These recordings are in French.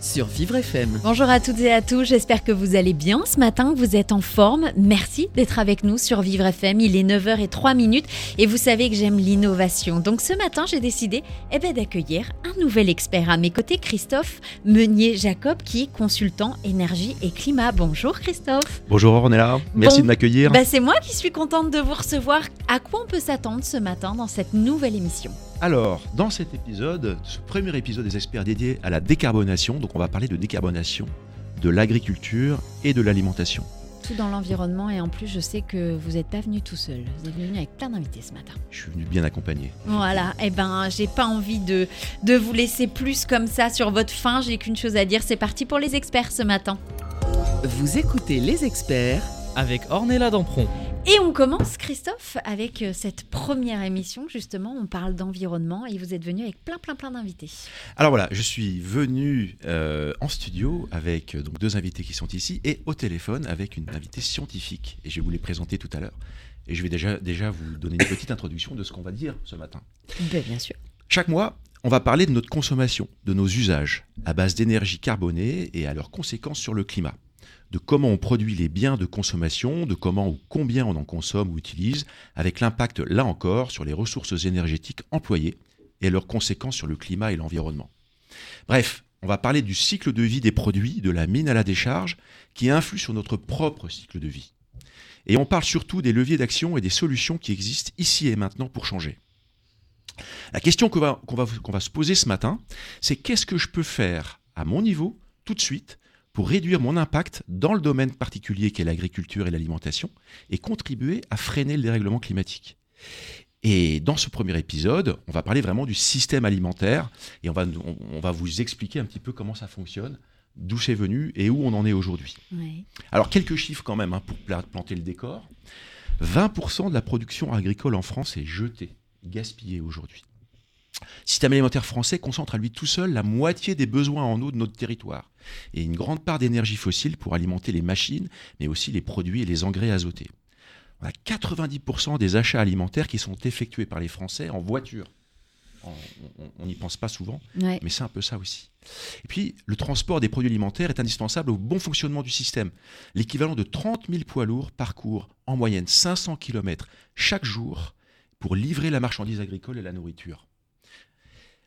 Sur Vivre FM. Bonjour à toutes et à tous, j'espère que vous allez bien ce matin, que vous êtes en forme. Merci d'être avec nous sur Vivre FM, il est 9h03 minutes et vous savez que j'aime l'innovation. Donc ce matin, j'ai décidé eh ben, d'accueillir un nouvel expert à mes côtés, Christophe Meunier-Jacob, qui est consultant énergie et climat. Bonjour Christophe. Bonjour Ornella, merci Bon, de m'accueillir. Bah, c'est moi qui suis contente de vous recevoir. À quoi on peut s'attendre ce matin dans cette nouvelle émission? Alors, dans cet épisode, ce premier épisode des experts dédié à la décarbonation, donc on va parler de décarbonation de l'agriculture et de l'alimentation. Tout dans l'environnement et en plus je sais que vous n'êtes pas venu tout seul. Vous êtes venu avec plein d'invités ce matin. Je suis venu bien accompagné. Voilà, eh ben j'ai pas envie de, de vous laisser plus comme ça sur votre faim. J'ai qu'une chose à dire, c'est parti pour les experts ce matin. Vous écoutez les experts Avec Ornella Dampron. Et on commence, Christophe, avec euh, cette première émission. Justement, on parle d'environnement et vous êtes venu avec plein, plein, plein d'invités. Alors voilà, je suis venu euh, en studio avec euh, donc deux invités qui sont ici et au téléphone avec une invitée scientifique. Et je vais vous les présenter tout à l'heure. Et je vais déjà, déjà vous donner une petite introduction de ce qu'on va dire ce matin. Ben, bien sûr. Chaque mois, on va parler de notre consommation, de nos usages à base d'énergie carbonée et à leurs conséquences sur le climat. De comment on produit les biens de consommation, de comment ou combien on en consomme ou utilise, avec l'impact, là encore, sur les ressources énergétiques employées et leurs conséquences sur le climat et l'environnement. Bref, on va parler du cycle de vie des produits, de la mine à la décharge, qui influe sur notre propre cycle de vie. Et on parle surtout des leviers d'action et des solutions qui existent ici et maintenant pour changer. La question qu'on va, se poser ce matin, c'est qu'est-ce que je peux faire à mon niveau, tout de suite, pour réduire mon impact dans le domaine particulier qu'est l'agriculture et l'alimentation, et contribuer à freiner le dérèglement climatique. Et dans ce premier épisode, on va parler vraiment du système alimentaire, et on va, on, on va vous expliquer un petit peu comment ça fonctionne, d'où c'est venu et où on en est aujourd'hui. Alors quelques chiffres quand même hein, pour pla- planter le décor. 20% de la production agricole en France est jetée, gaspillée aujourd'hui. Le système alimentaire français concentre à lui tout seul la moitié des besoins en eau de notre territoire et une grande part d'énergie fossile pour alimenter les machines, mais aussi les produits et les engrais azotés. On a 90% des achats alimentaires qui sont effectués par les Français en voiture. On- n'y pense pas souvent, Ouais. mais c'est un peu ça aussi. Et puis, le transport des produits alimentaires est indispensable au bon fonctionnement du système. L'équivalent de 30 000 poids lourds parcourent en moyenne 500 km chaque jour pour livrer la marchandise agricole et la nourriture.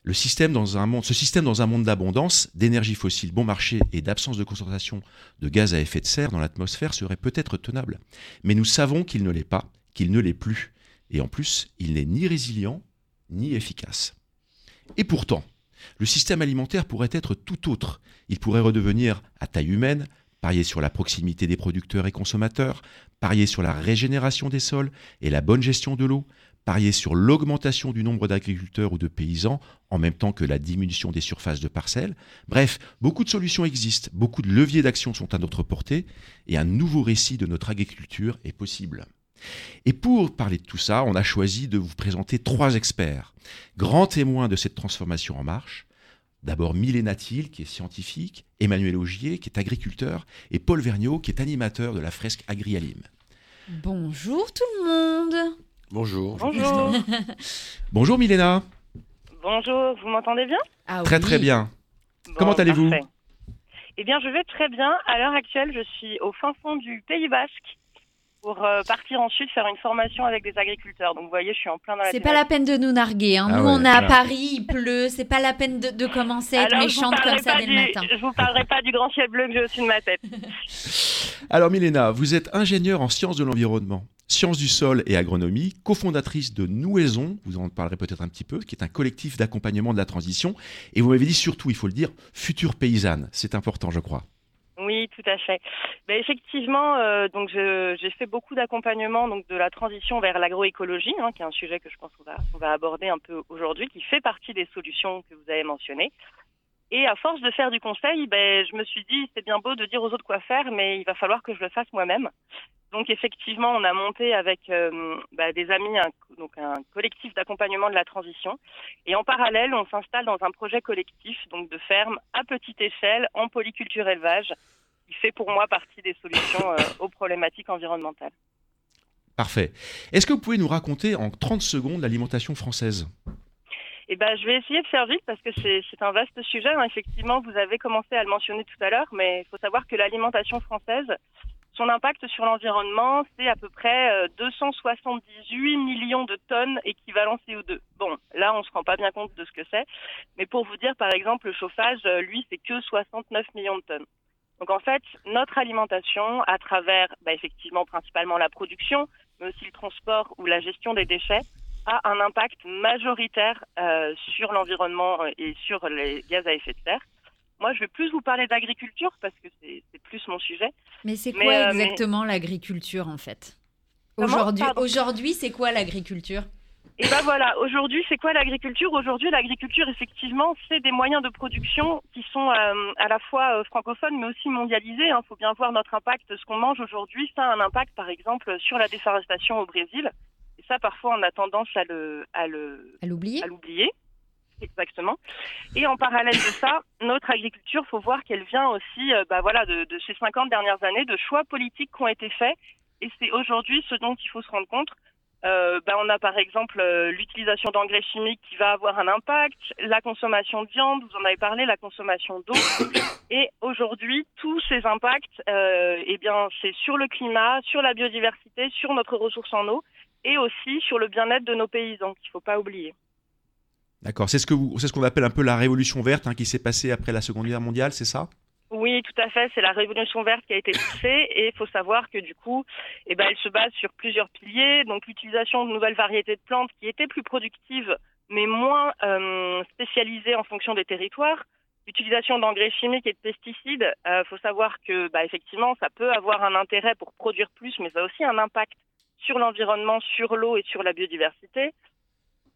Le système dans un monde, ce système dans un monde d'abondance, d'énergie fossile bon marché et d'absence de concentration de gaz à effet de serre dans l'atmosphère serait peut-être tenable. Mais nous savons qu'il ne l'est pas, qu'il ne l'est plus. Et en plus, il n'est ni résilient ni efficace. Et pourtant, le système alimentaire pourrait être tout autre. Il pourrait redevenir à taille humaine, parier sur la proximité des producteurs et consommateurs, parier sur la régénération des sols et la bonne gestion de l'eau, parier sur l'augmentation du nombre d'agriculteurs ou de paysans en même temps que la diminution des surfaces de parcelles. Bref, beaucoup de solutions existent, beaucoup de leviers d'action sont à notre portée et un nouveau récit de notre agriculture est possible. Et pour parler de tout ça, on a choisi de vous présenter trois experts, grands témoins de cette transformation en marche. D'abord Mylène Natil, qui est scientifique, Emmanuel Augier, qui est agriculteur, et Paul Vergniaud, qui est animateur de la fresque AgriAlim. Bonjour tout le monde. Bonjour. Bonjour. Bonjour Milena. Bonjour, vous m'entendez bien? Ah Très oui. très bien. Bon, Comment allez-vous? Eh bien, je vais très bien. À l'heure actuelle, je suis au fin fond du Pays Basque pour euh, partir ensuite faire une formation avec des agriculteurs. Donc, vous voyez, je suis en plein dans la C'est pas la peine de nous narguer. Hein. Ah nous, ouais, on est à. Paris, il pleut. C'est pas la peine de, de commencer à être Alors, méchante comme ça dès du- le matin. Je vous parlerai pas du grand ciel bleu que j'ai au-dessus de ma tête. Alors Milena, vous êtes ingénieure en sciences de l'environnement, sciences du sol et agronomie, cofondatrice de Nouaison, vous en parlerez peut-être un petit peu, qui est un collectif d'accompagnement de la transition. Et vous m'avez dit surtout, il faut le dire, future paysanne. C'est important, je crois. Oui, tout à fait. Ben, effectivement, euh, donc j'ai fait beaucoup d'accompagnement donc de la transition vers l'agroécologie, hein, qui est un sujet que je pense qu'on va, on va aborder un peu aujourd'hui, qui fait partie des solutions que vous avez mentionnées. Et à force de faire du conseil, ben, je me suis dit, c'est bien beau de dire aux autres quoi faire, mais il va falloir que je le fasse moi-même. Donc effectivement, on a monté avec euh, bah, des amis un, donc un collectif d'accompagnement de la transition. Et en parallèle, on s'installe dans un projet collectif donc de ferme à petite échelle en polyculture élevage, qui fait pour moi partie des solutions euh, aux problématiques environnementales. Parfait. Est-ce que vous pouvez nous raconter en 30 secondes l'alimentation française? Eh ben, je vais essayer de faire vite parce que c'est un vaste sujet. Hein. Effectivement, vous avez commencé à le mentionner tout à l'heure, mais il faut savoir que l'alimentation française, son impact sur l'environnement, c'est à peu près 278 euh, millions de tonnes équivalent CO2. Bon, là, on se rend pas bien compte de ce que c'est, mais pour vous dire, par exemple, le chauffage, euh, lui, c'est que 69 millions de tonnes. Donc en fait, notre alimentation, à travers bah, effectivement principalement la production, mais aussi le transport ou la gestion des déchets, a un impact majoritaire euh, sur l'environnement euh, et sur les gaz à effet de serre. Moi, je vais plus vous parler d'agriculture parce que c'est plus mon sujet. Mais c'est quoi euh, exactement l'agriculture en fait? Aujourd'hui, aujourd'hui, c'est quoi l'agriculture? Et ben voilà, aujourd'hui, c'est quoi l'agriculture? Aujourd'hui, l'agriculture, effectivement, c'est des moyens de production qui sont à la fois francophones, mais aussi mondialisés. Il hein. faut bien voir notre impact. Ce qu'on mange aujourd'hui, ça a un impact, par exemple, sur la déforestation au Brésil ça, parfois, on a tendance à le, à le. À l'oublier. Exactement. Et en parallèle de ça, notre agriculture, faut voir qu'elle vient aussi, euh, bah voilà, de, ces 50 dernières années, de choix politiques qui ont été faits. Et c'est aujourd'hui ce dont il faut se rendre compte. Euh, bah on a par exemple euh, l'utilisation d'engrais chimiques qui va avoir un impact, la consommation de viande, vous en avez parlé, la consommation d'eau. Et aujourd'hui, tous ces impacts, eh bien, c'est sur le climat, sur la biodiversité, sur notre ressource en eau et aussi sur le bien-être de nos paysans, qu'il ne faut pas oublier. D'accord, c'est ce que c'est ce qu'on appelle un peu la révolution verte hein, qui s'est passée après la Seconde Guerre mondiale, c'est ça? Oui, tout à fait. C'est la révolution verte qui a été poussée et il faut savoir que du coup, eh ben, elle se base sur plusieurs piliers. Donc l'utilisation de nouvelles variétés de plantes qui étaient plus productives mais moins euh, spécialisées en fonction des territoires. L'utilisation d'engrais chimiques et de pesticides, il euh, faut savoir que bah, effectivement, ça peut avoir un intérêt pour produire plus, mais ça a aussi un impact sur l'environnement, sur l'eau et sur la biodiversité.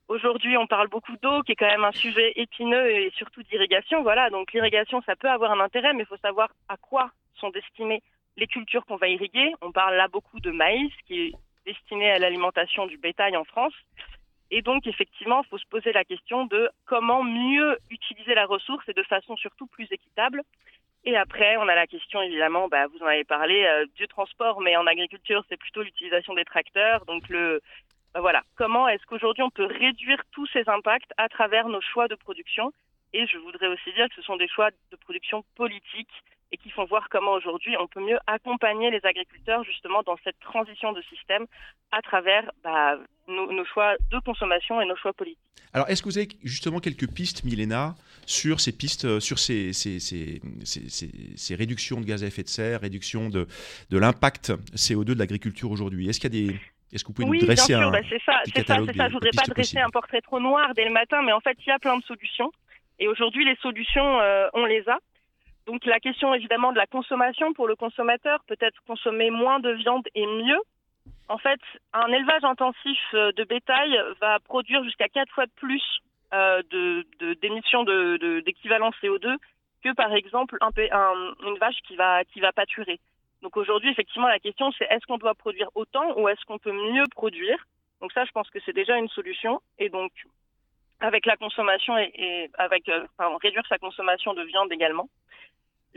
Aujourd'hui, on parle beaucoup d'eau, qui est quand même un sujet épineux et surtout d'irrigation. Voilà, donc l'irrigation, ça peut avoir un intérêt, mais il faut savoir à quoi sont destinées les cultures qu'on va irriguer. On parle là beaucoup de maïs, qui est destiné à l'alimentation du bétail en France. Et donc, effectivement, il faut se poser la question de comment mieux utiliser la ressource et de façon surtout plus équitable. Et après, on a la question, évidemment, bah, vous en avez parlé, euh, du transport, mais en agriculture, c'est plutôt l'utilisation des tracteurs. Donc, le, voilà, comment est-ce qu'aujourd'hui on peut réduire tous ces impacts à travers nos choix de production? Et je voudrais aussi dire que ce sont des choix de production politiques et qui font voir comment aujourd'hui on peut mieux accompagner les agriculteurs justement dans cette transition de système à travers bah, nos, choix de consommation et nos choix politiques. Alors, est-ce que vous avez justement quelques pistes, Milena, sur ces pistes, euh, sur ces réductions de gaz à effet de serre, réduction de, de l'impact CO2 de l'agriculture aujourd'hui? Est-ce qu'il y a des, est-ce que vous pouvez oui, nous dresser bien sûr, un bah c'est ça, c'est ça, c'est ça. Je voudrais pas dresser un portrait trop noir dès le matin, mais en fait, il y a plein de solutions. Et aujourd'hui, les solutions, euh, on les a. Donc la question évidemment de la consommation pour le consommateur, peut-être consommer moins de viande et mieux. En fait, un élevage intensif euh, de bétail va produire jusqu'à quatre fois plus euh, d'émissions de, d'équivalent CO2 que par exemple un, une vache qui va qui va pâturer. Donc aujourd'hui, effectivement, la question c'est est-ce qu'on doit produire autant ou est-ce qu'on peut mieux produire? Donc ça, je pense que c'est déjà une solution. Et donc avec la consommation et, avec euh, réduire sa consommation de viande également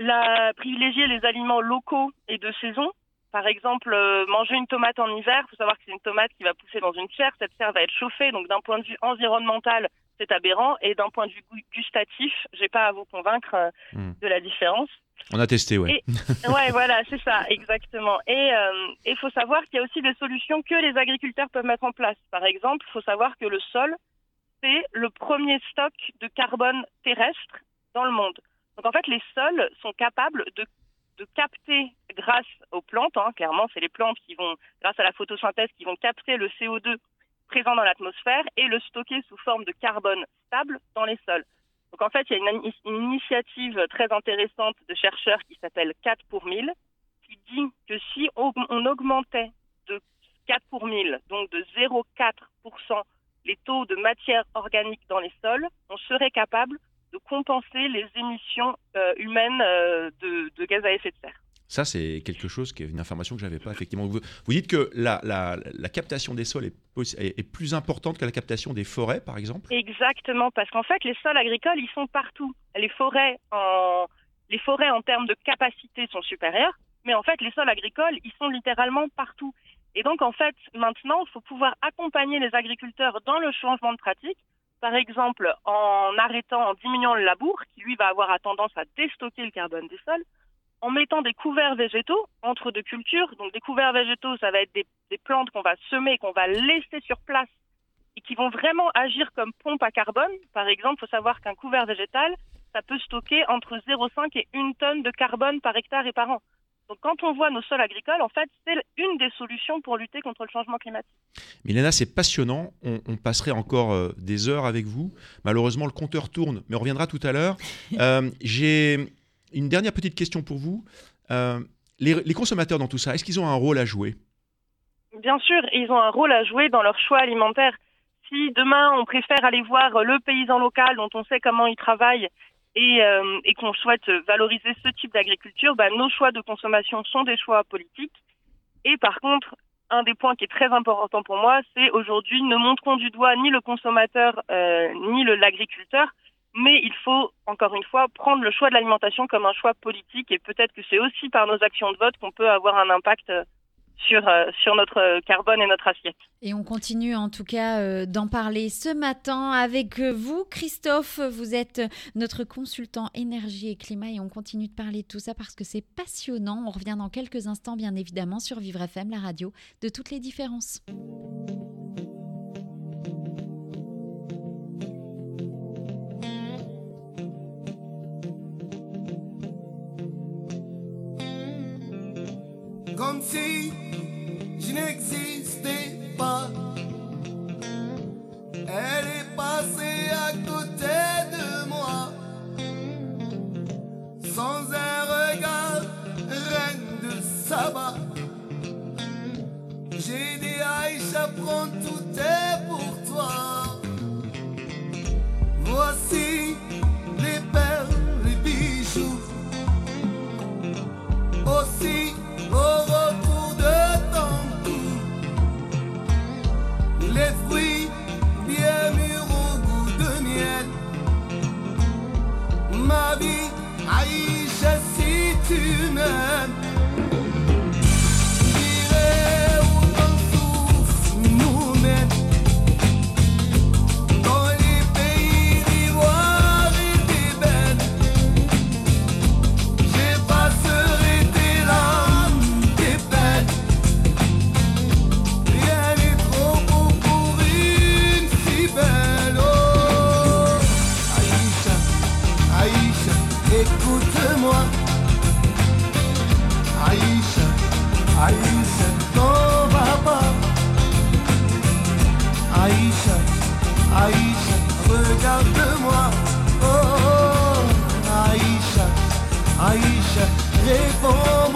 la, privilégier les aliments locaux et de saison. Par exemple, euh, manger une tomate en hiver, il faut savoir que c'est une tomate qui va pousser dans une serre. Cette serre va être chauffée, donc d'un point de vue environnemental, c'est aberrant. Et d'un point de vue gustatif, j'ai pas à vous convaincre euh, hmm. de la différence. On a testé, ouais. ouais, voilà, c'est ça, exactement. Et il euh, faut savoir qu'il y a aussi des solutions que les agriculteurs peuvent mettre en place. Par exemple, il faut savoir que le sol, c'est le premier stock de carbone terrestre dans le monde. Donc en fait, les sols sont capables de, capter grâce aux plantes, hein, clairement c'est les plantes qui vont, grâce à la photosynthèse, qui vont capter le CO2 présent dans l'atmosphère et le stocker sous forme de carbone stable dans les sols. Donc en fait, il y a une, initiative très intéressante de chercheurs qui s'appelle 4 pour 1000, qui dit que si on, augmentait de 4 pour 1000, donc de 0,4% les taux de matière organique dans les sols, on serait capable de compenser les émissions euh, humaines euh, de gaz à effet de serre. Ça, c'est quelque chose qui est une information que j'avais pas effectivement. Vous, vous dites que la, captation des sols est plus importante que la captation des forêts, par exemple? Exactement, parce qu'en fait, les sols agricoles, ils sont partout. Les forêts, en, les forêts en termes de capacité sont supérieures, mais en fait, les sols agricoles, ils sont littéralement partout. Et donc, en fait, maintenant, il faut pouvoir accompagner les agriculteurs dans le changement de pratique, par exemple en arrêtant, en diminuant le labour, qui lui va avoir tendance à déstocker le carbone des sols, en mettant des couverts végétaux entre deux cultures. Donc, des couverts végétaux, ça va être des, des plantes qu'on va semer, qu'on va laisser sur place et qui vont vraiment agir comme pompe à carbone. Par exemple, il faut savoir qu'un couvert végétal, ça peut stocker entre 0,5 et 1 tonne de carbone par hectare et par an. Donc quand on voit nos sols agricoles, en fait, c'est une des solutions pour lutter contre le changement climatique. Milena, c'est passionnant. On, on passerait encore euh, des heures avec vous. Malheureusement, le compteur tourne, mais on reviendra tout à l'heure. Euh, J'ai une dernière petite question pour vous. Euh, les, consommateurs dans tout ça, est-ce qu'ils ont un rôle à jouer? Bien sûr, ils ont un rôle à jouer dans leur choix alimentaire. Si demain on préfère aller voir le paysan local dont on sait comment il travaille et, euh, qu'on souhaite valoriser ce type d'agriculture, bah, nos choix de consommation sont des choix politiques. Et par contre, un des points qui est très important pour moi, c'est aujourd'hui ne montrons du doigt ni le consommateur euh, ni l'agriculteur, mais il faut encore une fois prendre le choix de l'alimentation comme un choix politique et peut-être que c'est aussi par nos actions de vote qu'on peut avoir un impact euh, sur, euh, sur notre carbone et notre assiette. Et on continue en tout cas euh, d'en parler ce matin avec vous, Christophe. Vous êtes notre consultant énergie et climat et on continue de parler de tout ça parce que c'est passionnant. On revient dans quelques instants, bien évidemment, sur Vivre FM, la radio de toutes les différences. Si je n'existais pas. Elle est passée à côté de moi, sans un regard, reine de sabbat. J'ai dit Aïcha, prends tout est si Aïcha, réponds-moi.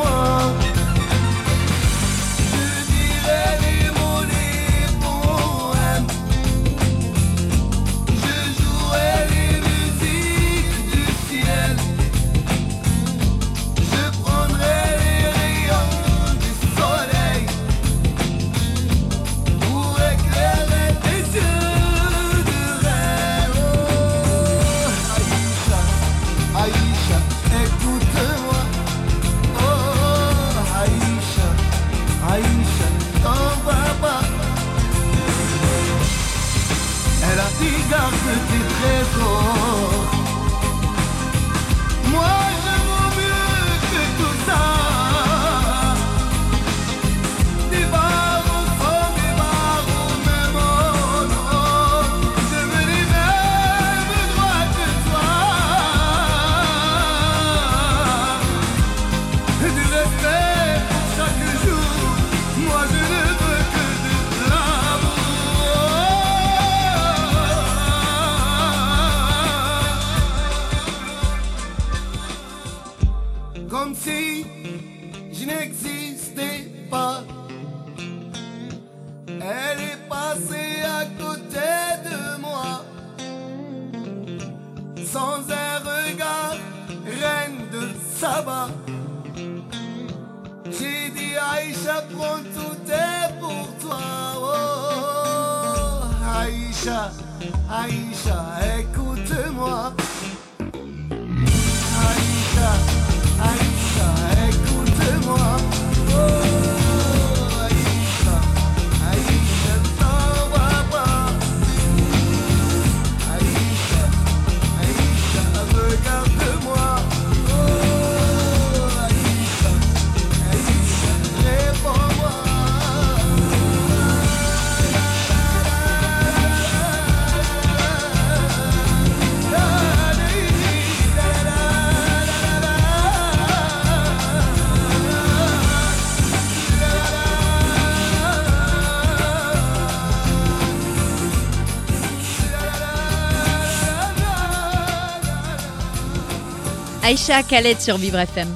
Aïcha Khaled sur Vivre FM.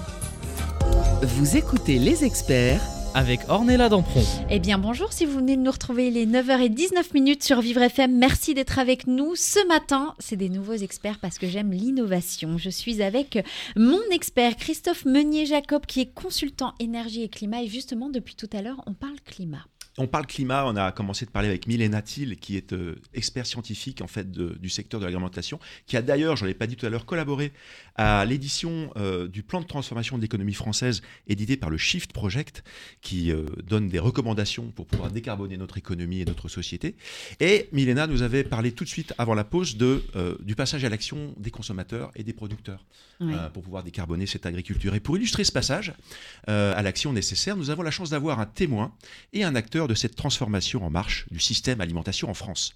Vous écoutez les experts Avec Ornella Dampron. Eh bien bonjour, si vous venez de nous retrouver les 9h19 minutes sur Vivre FM, merci d'être avec nous. Ce matin, c'est des nouveaux experts parce que j'aime l'innovation. Je suis avec mon expert Christophe Meunier-Jacob qui est consultant énergie et climat et justement depuis tout à l'heure, on parle climat. On parle climat, on a commencé de parler avec Milena Thiel, qui est euh, expert scientifique en fait de- du secteur de l'alimentation, qui a d'ailleurs, je ne l'ai pas dit tout à l'heure, collaboré à l'édition euh, du plan de transformation de l'économie française édité par le Shift Project, qui euh, donne des recommandations pour pouvoir décarboner notre économie et notre société. Et Milena nous avait parlé tout de suite avant la pause de, du passage à l'action des consommateurs et des producteurs Oui. pour pouvoir décarboner cette agriculture. Et pour illustrer ce passage à l'action nécessaire, nous avons la chance d'avoir un témoin et un acteur de cette transformation en marche du système alimentation en France.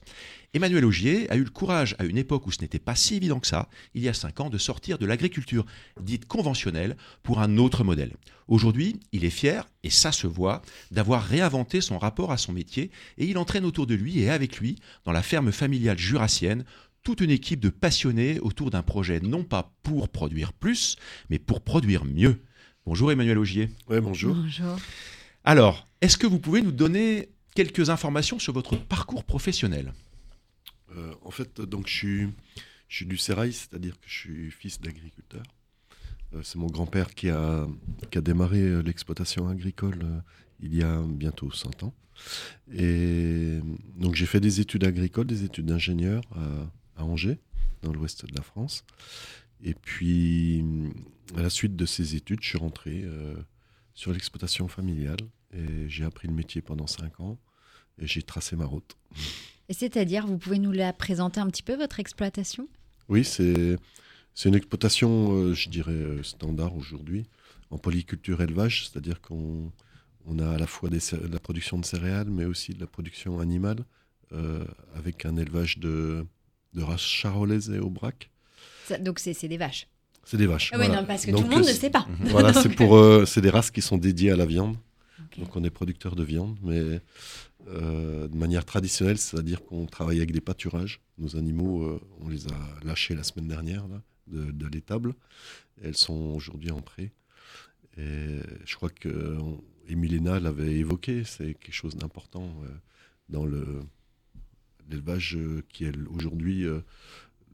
Emmanuel Augier a eu le courage, à une époque où ce n'était pas si évident que ça, il y a cinq ans, de sortir de l'agriculture dite conventionnelle pour un autre modèle. Aujourd'hui, il est fier, et ça se voit, d'avoir réinventé son rapport à son métier, et il entraîne autour de lui et avec lui, dans la ferme familiale jurassienne, toute une équipe de passionnés autour d'un projet non pas pour produire plus, mais pour produire mieux. Bonjour Emmanuel Augier. Ouais, bonjour. Bonjour. Alors, est-ce que vous pouvez nous donner quelques informations sur votre parcours professionnel? Euh, en fait, donc je suis, du Sérail, c'est-à-dire que je suis fils d'agriculteur. Euh, c'est mon grand-père qui a, démarré euh, l'exploitation agricole il y a bientôt 100 ans. Et donc j'ai fait des études agricoles, des études d'ingénieur à, à Angers, dans l'ouest de la France. Et puis, à la suite de ces études, je suis rentré sur l'exploitation familiale et j'ai appris le métier pendant 5 ans et j'ai tracé ma route. Et c'est-à-dire, vous pouvez nous la présenter un petit peu, votre exploitation? Oui, c'est c'est une exploitation, euh, je dirais, euh, standard aujourd'hui, en polyculture élevage, c'est-à-dire qu'on on a à la fois des la production de céréales, mais aussi de la production animale, euh, avec un élevage de, de races charolaises et aubrac. Ça- Donc c'est c'est des vaches? C'est des vaches. Ah oui, voilà. non, parce que Donc, tout le monde euh, ne sait pas. Voilà, c'est pour, euh, c'est des races qui sont dédiées à la viande. Donc on est producteur de viande, mais euh, de manière traditionnelle, c'est-à-dire qu'on travaille avec des pâturages. Nos animaux, euh, on les a lâchés la semaine dernière là, de, de l'étable. Elles sont aujourd'hui en pré. Et je crois que on- et Milena l'avait évoqué, c'est quelque chose d'important euh, dans le l'élevage euh, qui est aujourd'hui euh,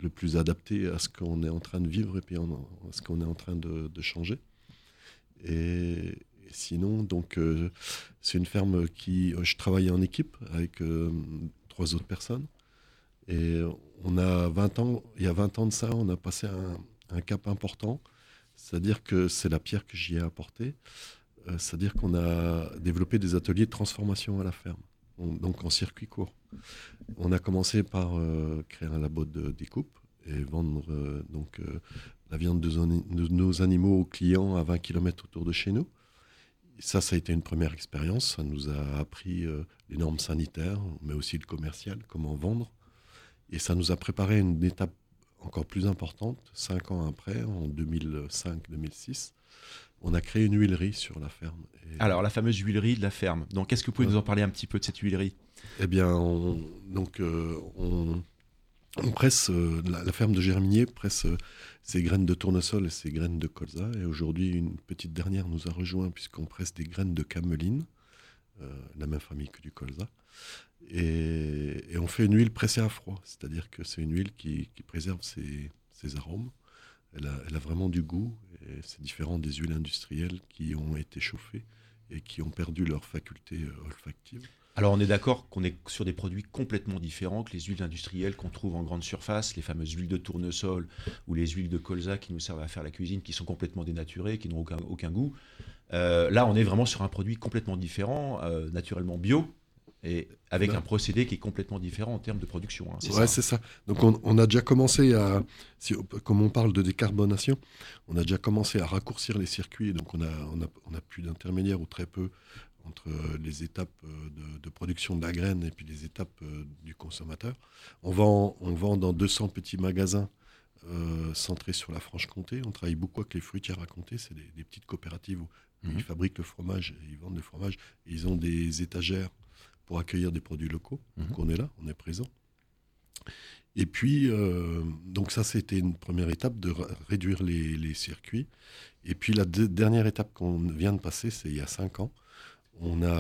le plus adapté à ce qu'on est en train de vivre et puis à ce qu'on est en train de, changer. Et, sinon, donc, euh, c'est une ferme qui. euh, Je travaille en équipe avec euh, trois autres personnes. Et on a 20 ans, il y a 20 ans de ça, on a passé un, cap important. C'est-à-dire que c'est la pierre que j'y ai apportée. C'est-à-dire qu'on a développé des ateliers de transformation à la ferme, on- donc en circuit court. On a commencé par euh, créer un labo de découpe et vendre euh, donc, euh, la viande de, nos animaux aux clients à 20 km autour de chez nous. Ça, ça a été une première expérience. Ça nous a appris les normes sanitaires, mais aussi le commercial, comment vendre. Et ça nous a préparé une étape encore plus importante. Cinq ans après, en 2005-2006, on a créé une huilerie sur la ferme. Et- Alors, la fameuse huilerie de la ferme. Donc, est-ce que vous pouvez Ouais. nous en parler un petit peu de cette huilerie? Eh bien, on, donc, euh, on, on presse, euh, la, la ferme de Germinier presse euh, ses graines de tournesol et ses graines de colza. Et aujourd'hui, une petite dernière nous a rejoint puisqu'on presse des graines de cameline, la même famille que du colza. Et, et on fait une huile pressée à froid, c'est-à-dire que c'est une huile qui, qui préserve ses, ses arômes. Elle a, vraiment du goût c'est différent des huiles industrielles qui ont été chauffées et qui ont perdu leur faculté euh, olfactive. Alors on est d'accord qu'on est sur des produits complètement différents que les huiles industrielles qu'on trouve en grande surface, les fameuses huiles de tournesol ou les huiles de colza qui nous servent à faire la cuisine, qui sont complètement dénaturées, qui n'ont aucun, aucun goût. Euh, là, on est vraiment sur un produit complètement différent, euh, naturellement bio, et avec Ben. un procédé qui est complètement différent en termes de production. hein, c'est Ouais, ça c'est ça. Donc on, on a déjà commencé à, si, comme on parle de décarbonation, on a déjà commencé à raccourcir les circuits. Donc on a, on a, on a plus d'intermédiaires ou très peu entre les étapes euh, de, de production de la graine et puis les étapes euh, du consommateur. On vend, on vend dans 200 petits magasins euh, centrés sur la Franche-Comté. On travaille beaucoup avec les fruitières à Comté. C'est des, des petites coopératives où Mhm. ils fabriquent le fromage et ils vendent le fromage. Ils ont des étagères pour accueillir des produits locaux. Donc Mhm. on est là, on est présent. Et puis, euh, donc ça, c'était une première étape de réduire les, les circuits. Et puis la de- dernière étape qu'on vient de passer, c'est il y a cinq ans. On a,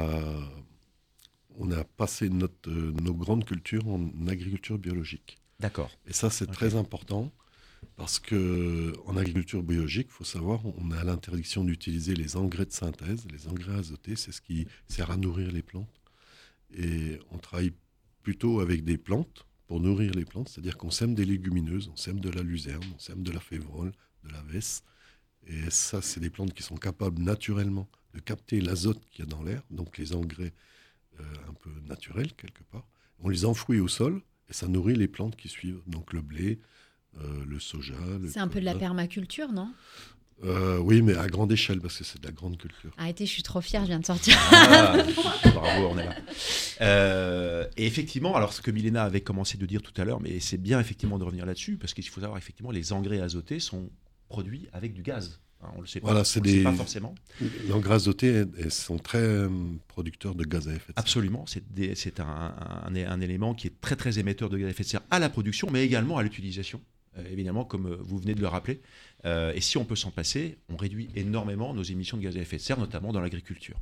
on a passé notre, euh, nos grandes cultures en agriculture biologique. D'accord. Et ça, c'est très important parce que en agriculture biologique, il faut savoir, on a l'interdiction d'utiliser les engrais de synthèse, les engrais azotés, c'est ce qui sert à nourrir les plantes. Et on travaille plutôt avec des plantes pour nourrir les plantes, c'est-à-dire qu'on sème des légumineuses, on sème de la luzerne, on sème de la févrole, de la vesse. Et ça, c'est des plantes qui sont capables naturellement de capter l'azote qu'il y a dans l'air, donc les engrais euh, un peu naturels quelque part. On les enfouit au sol et ça nourrit les plantes qui suivent, donc le blé, euh, le soja. C'est un peu de la permaculture, non? Euh, Oui, mais à grande échelle parce que c'est de la grande culture. Arrêtez, je suis trop fière, je viens de sortir. Ah, bravo, on est là. Euh, et effectivement, alors ce que Milena avait commencé de dire tout à l'heure, mais c'est bien effectivement de revenir là-dessus, parce qu'il faut savoir effectivement les engrais azotés sont produits avec du gaz. Hein, on le sait pas, Voilà, on c'est le sait pas forcément. L'engrais azoté, elles- elles sont très euh, producteurs de gaz à effet de serre. Absolument, c'est des- c'est un, un- un élément qui est très très émetteur de gaz à effet de serre à la production, mais également à l'utilisation. Euh, évidemment, comme euh, vous venez de le rappeler. Euh, et si on peut s'en passer, on réduit énormément nos émissions de gaz à effet de serre, notamment dans l'agriculture.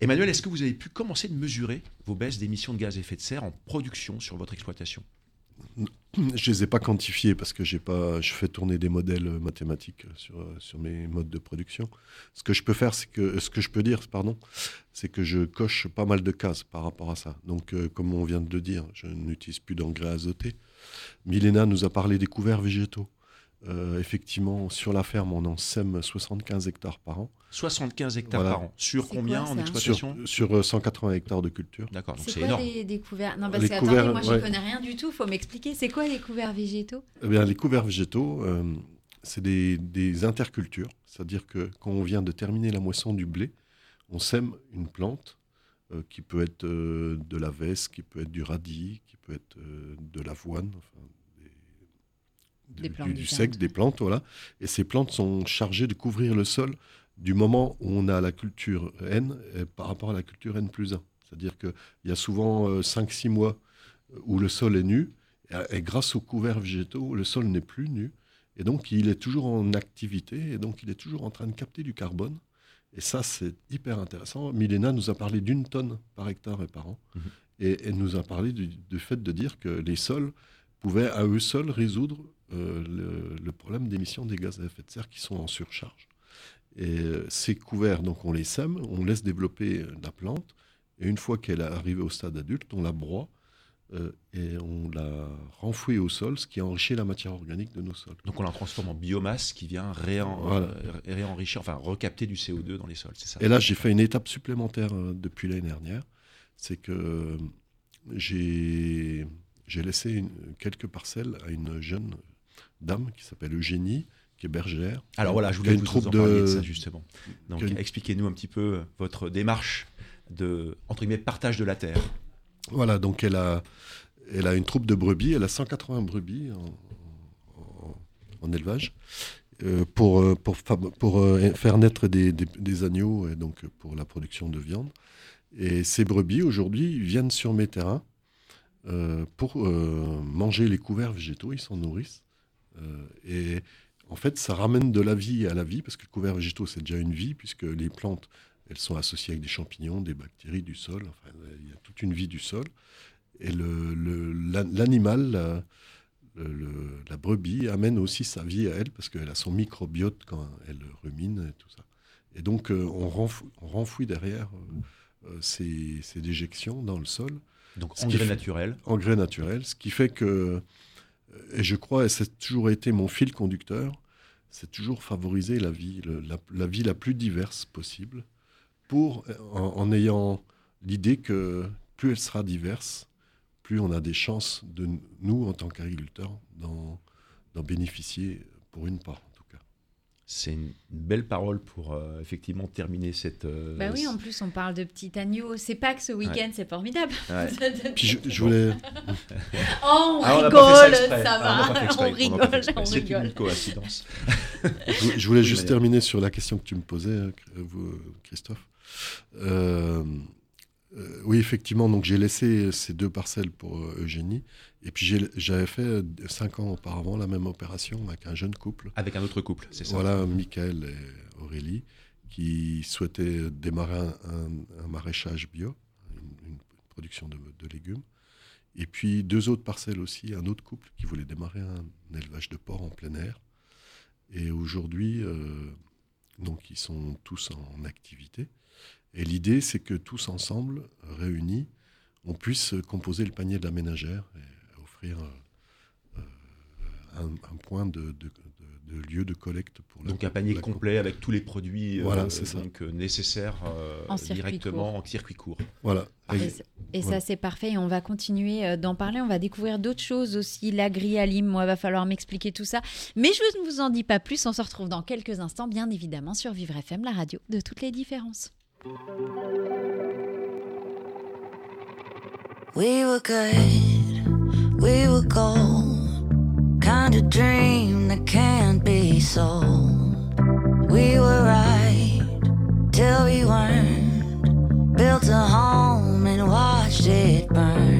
Emmanuel, est-ce que vous avez pu commencer de mesurer vos baisses d'émissions de gaz à effet de serre en production sur votre exploitation? Je les ai pas quantifiés parce que pas, je fais tourner des modèles mathématiques sur, sur mes modes de production. Ce que je peux faire, que, ce que je peux dire, c'est que je coche pas mal de cases par rapport à ça. Donc, comme on vient de le dire, je n'utilise plus d'engrais azotés. Milena nous a parlé des couverts végétaux. Euh, effectivement, sur la ferme, on en sème 75 hectares par an. 75 hectares Voilà. par an. Sur combien quoi, en exploitation Sur, sur euh, 180 hectares de culture. D'accord, donc C'est c'est quoi énorme. les, des couverts? Non, parce Les que couverts, attendez, moi je ouais. connais rien du tout, faut m'expliquer. C'est quoi les couverts végétaux? Eh bien, les couverts végétaux, euh, c'est des, des intercultures. C'est-à-dire que quand on vient de terminer la moisson du blé, on sème une plante euh, qui peut être euh, de la veste, qui peut être du radis, qui peut être euh, de l'avoine, enfin, des, Des du- plantes du, du sec, des plantes, voilà. Et ces plantes sont chargées de couvrir le sol du moment où on a la culture N par rapport à la culture N plus 1. C'est-à-dire qu'il y a souvent 5-6 mois où le sol est nu, et, et grâce aux couverts végétaux, le sol n'est plus nu, et donc il est toujours en activité, et donc il est toujours en train de capter du carbone. Et ça, c'est hyper intéressant. Milena nous a parlé d'une tonne par hectare et par an, et elle nous a parlé du, du fait de dire que les sols pouvaient à eux seuls résoudre euh, le, le problème d'émission des gaz à effet de serre qui sont en surcharge. Et euh, ces couverts, donc on les sème, on laisse développer euh, la plante, et une fois qu'elle est arrivée au stade adulte, on la broie euh, et on la renfouit au sol, ce qui enrichit la matière organique de nos sols. Donc on la transforme en biomasse qui vient réen- Voilà. euh, réenrichir, enfin recapter du CO2 dans les sols, c'est ça? Et là, j'ai fait une étape supplémentaire euh, depuis l'année dernière. C'est que j'ai laissé une- quelques parcelles à une jeune dame qui s'appelle Eugénie, qui est bergère. Alors voilà, je voulais vous troupe en parliez de de- ça justement. Donc une- expliquez-nous un petit peu votre démarche de entre guillemets partage de la terre. Voilà, donc elle a, elle a une troupe de brebis, elle a 180 brebis en, en- en élevage. euh, pour, euh, pour, pour euh, faire naître des, des- agneaux et donc pour la production de viande. Et ces brebis, aujourd'hui, viennent sur mes terrains pour manger les couverts végétaux, ils s'en nourrissent. Et en fait, ça ramène de la vie à la vie, parce que le couvert végétaux, c'est déjà une vie, puisque les plantes, elles sont associées avec des champignons, des bactéries du sol, enfin, il y a toute une vie du sol. Et le- le- la- l'animal, la, brebis, amène aussi sa vie à elle, parce qu'elle a son microbiote quand elle rumine et tout ça. Et donc, euh, on, renfou- on renfouit derrière euh, euh, ces, ces déjections dans le sol, Donc Ce engrais fait- naturel. engrais naturels, ce qui fait que, et je crois, et c'est toujours été mon fil conducteur, c'est toujours favoriser la vie, le- la, la vie la plus diverse possible, pour, en, en ayant l'idée que plus elle sera diverse, plus on a des chances de nous, en tant qu'agriculteurs, d'en bénéficier pour une part, en tout cas. C'est une belle parole pour euh, effectivement terminer cette. euh, Bah oui, en plus, on parle de petit agneau. C'est pas que ce week-end, c'est formidable. Ouais. Puis je, je voulais, Oh, on Ah, on rigole, ça Ah, va. on rigole, on C'est rigole. une coïncidence. je, je voulais juste terminer sur la question que tu me posais, euh, vous, Christophe. Euh, euh, oui, effectivement, donc j'ai laissé ces deux parcelles pour euh, Eugénie. Et puis j'avais fait cinq ans auparavant la même opération avec un jeune couple. Avec un autre couple, c'est ça. Voilà, Michael et Aurélie, qui souhaitaient démarrer un, un- un maraîchage bio, une, une production de, de légumes. Et puis deux autres parcelles aussi, un autre couple qui voulait démarrer un, élevage de porc en plein air. Et aujourd'hui, euh, donc ils sont tous en activité. Et l'idée, c'est que tous ensemble, réunis, on puisse composer le panier de la ménagère et offrir euh, euh, un, un point de, de- de- de lieu de collecte pour la- Donc un panier la- complet avec tous les produits euh, Voilà, donc, euh, nécessaires euh, En directement court. en circuit court. Voilà. Et, Et- c- et Voilà. ça, c'est parfait. Et on va continuer d'en parler. On va découvrir d'autres choses aussi. L'agri-alim, moi, va falloir m'expliquer tout ça. Mais je ne vous en dis pas plus. On se retrouve dans quelques instants, bien évidemment, sur Vivre FM, la radio de toutes les différences. We were good, we were gold. Kind of dream that can't be sold. We were right till we weren't. Built a home and watched it burn.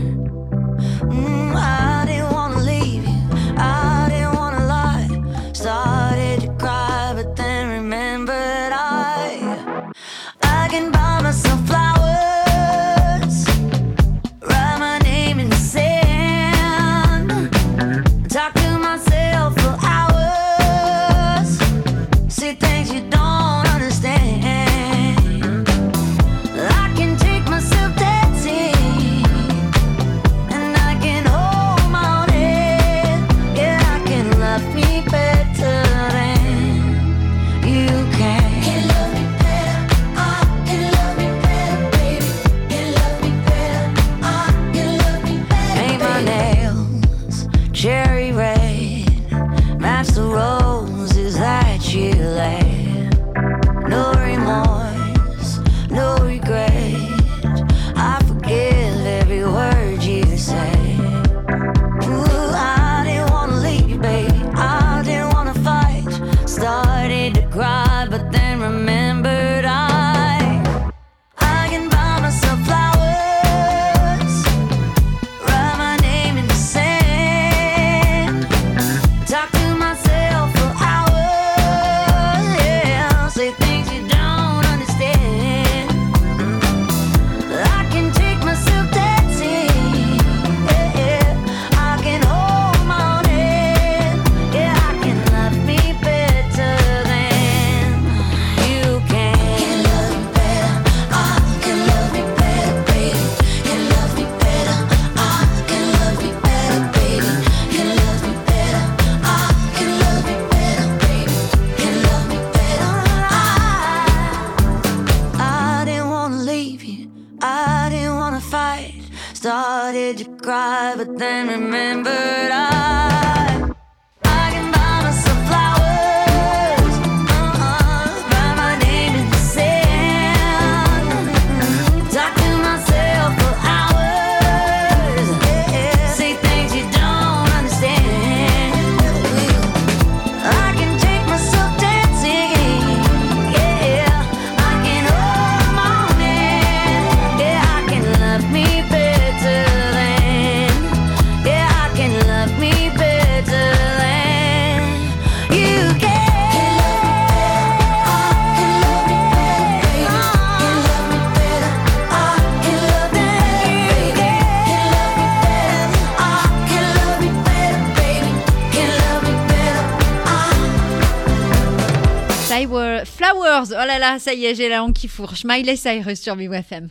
Là, ça y est, j'ai la langue qui fourche. Miley Cyrus sur Vivre FM.